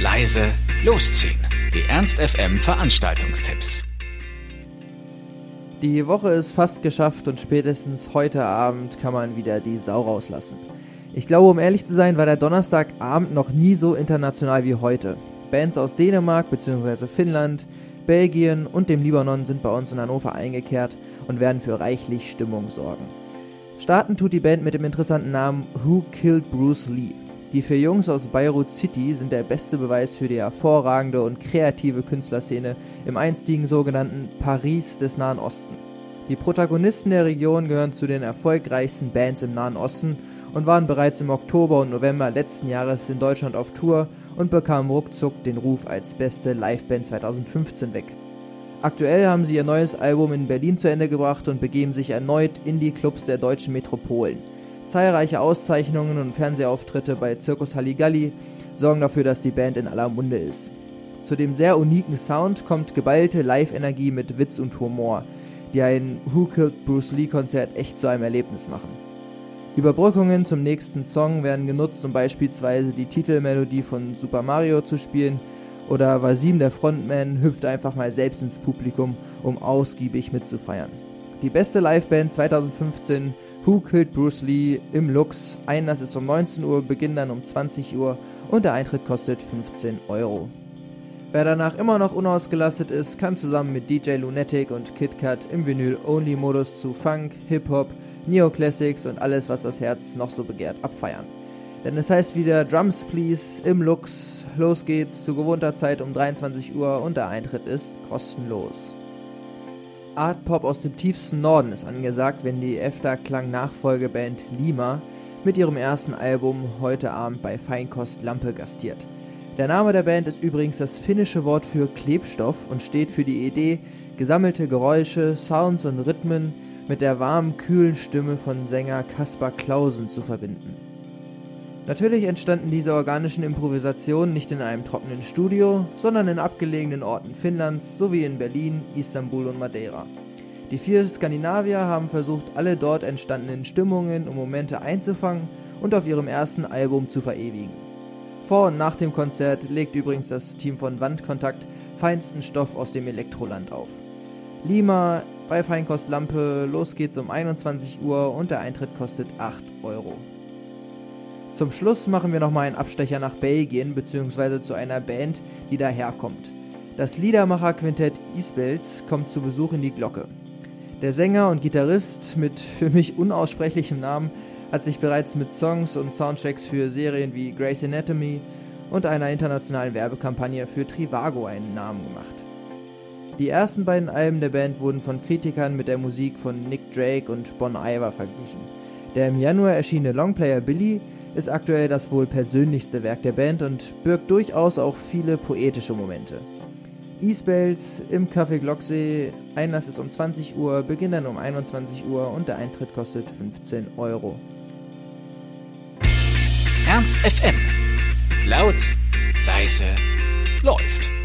leise, losziehen. Die Ernst FM Veranstaltungstipps. Die Woche ist fast geschafft und spätestens heute Abend kann man wieder die Sau rauslassen. Ich glaube, um ehrlich zu sein, war der Donnerstagabend noch nie so international wie heute. Bands aus Dänemark bzw. Finnland, Belgien und dem Libanon sind bei uns in Hannover eingekehrt und werden für reichlich Stimmung sorgen. Starten tut die Band mit dem interessanten Namen Who Killed Bruce Lee. Die vier Jungs aus Beirut City sind der beste Beweis für die hervorragende und kreative Künstlerszene im einstigen sogenannten Paris des Nahen Osten. Die Protagonisten der Region gehören zu den erfolgreichsten Bands im Nahen Osten und waren bereits im Oktober und November letzten Jahres in Deutschland auf Tour und bekamen ruckzuck den Ruf als beste Liveband 2015 weg. Aktuell haben sie ihr neues Album in Berlin zu Ende gebracht und begeben sich erneut in die Clubs der deutschen Metropolen. Zahlreiche Auszeichnungen und Fernsehauftritte bei Circus Halligalli sorgen dafür, dass die Band in aller Munde ist. Zu dem sehr uniken Sound kommt geballte Live-Energie mit Witz und Humor, die ein Who Killed Bruce Lee Konzert echt zu einem Erlebnis machen. Überbrückungen zum nächsten Song werden genutzt, um beispielsweise die Titelmelodie von Super Mario zu spielen, oder Vasim, der Frontman, hüpft einfach mal selbst ins Publikum, um ausgiebig mitzufeiern. Die beste Liveband 2015 Who Killed Bruce Lee im Lux. Einlass ist um 19 Uhr, Beginn dann um 20 Uhr und der Eintritt kostet 15 Euro. Wer danach immer noch unausgelastet ist, kann zusammen mit DJ Lunatic und KitKat im Vinyl-Only-Modus zu Funk, Hip-Hop, Neoclassics und alles, was das Herz noch so begehrt, abfeiern. Denn es heißt wieder Drums Please im Lux. Los geht's zu gewohnter Zeit um 23 Uhr und der Eintritt ist kostenlos. Art Pop aus dem tiefsten Norden ist angesagt, wenn die EFTA-Klang-Nachfolgeband Lima mit ihrem ersten Album heute Abend bei Feinkost Lampe gastiert. Der Name der Band ist übrigens das finnische Wort für Klebstoff und steht für die Idee, gesammelte Geräusche, Sounds und Rhythmen mit der warmen, kühlen Stimme von Sänger Kaspar Clausen zu verbinden. Natürlich entstanden diese organischen Improvisationen nicht in einem trockenen Studio, sondern in abgelegenen Orten Finnlands sowie in Berlin, Istanbul und Madeira. Die vier Skandinavier haben versucht, alle dort entstandenen Stimmungen und Momente einzufangen und auf ihrem ersten Album zu verewigen. Vor und nach dem Konzert legt übrigens das Team von Wandkontakt feinsten Stoff aus dem Elektroland auf. Lima bei Feinkost Lampe, los geht's um 21 Uhr und der Eintritt kostet 8 Euro. Zum Schluss machen wir nochmal einen Abstecher nach Belgien bzw. zu einer Band, die daherkommt. Das Liedermacher-Quintett Isbels kommt zu Besuch in die Glocke. Der Sänger und Gitarrist mit für mich unaussprechlichem Namen hat sich bereits mit Songs und Soundtracks für Serien wie Grey's Anatomy und einer internationalen Werbekampagne für Trivago einen Namen gemacht. Die ersten beiden Alben der Band wurden von Kritikern mit der Musik von Nick Drake und Bon Iver verglichen. Der im Januar erschienene Longplayer Billy ist aktuell das wohl persönlichste Werk der Band und birgt durchaus auch viele poetische Momente. E-Spells im Café Glocksee, Einlass ist um 20 Uhr, Beginn dann um 21 Uhr und der Eintritt kostet 15 Euro. Ernst FM. Laut, leise, läuft.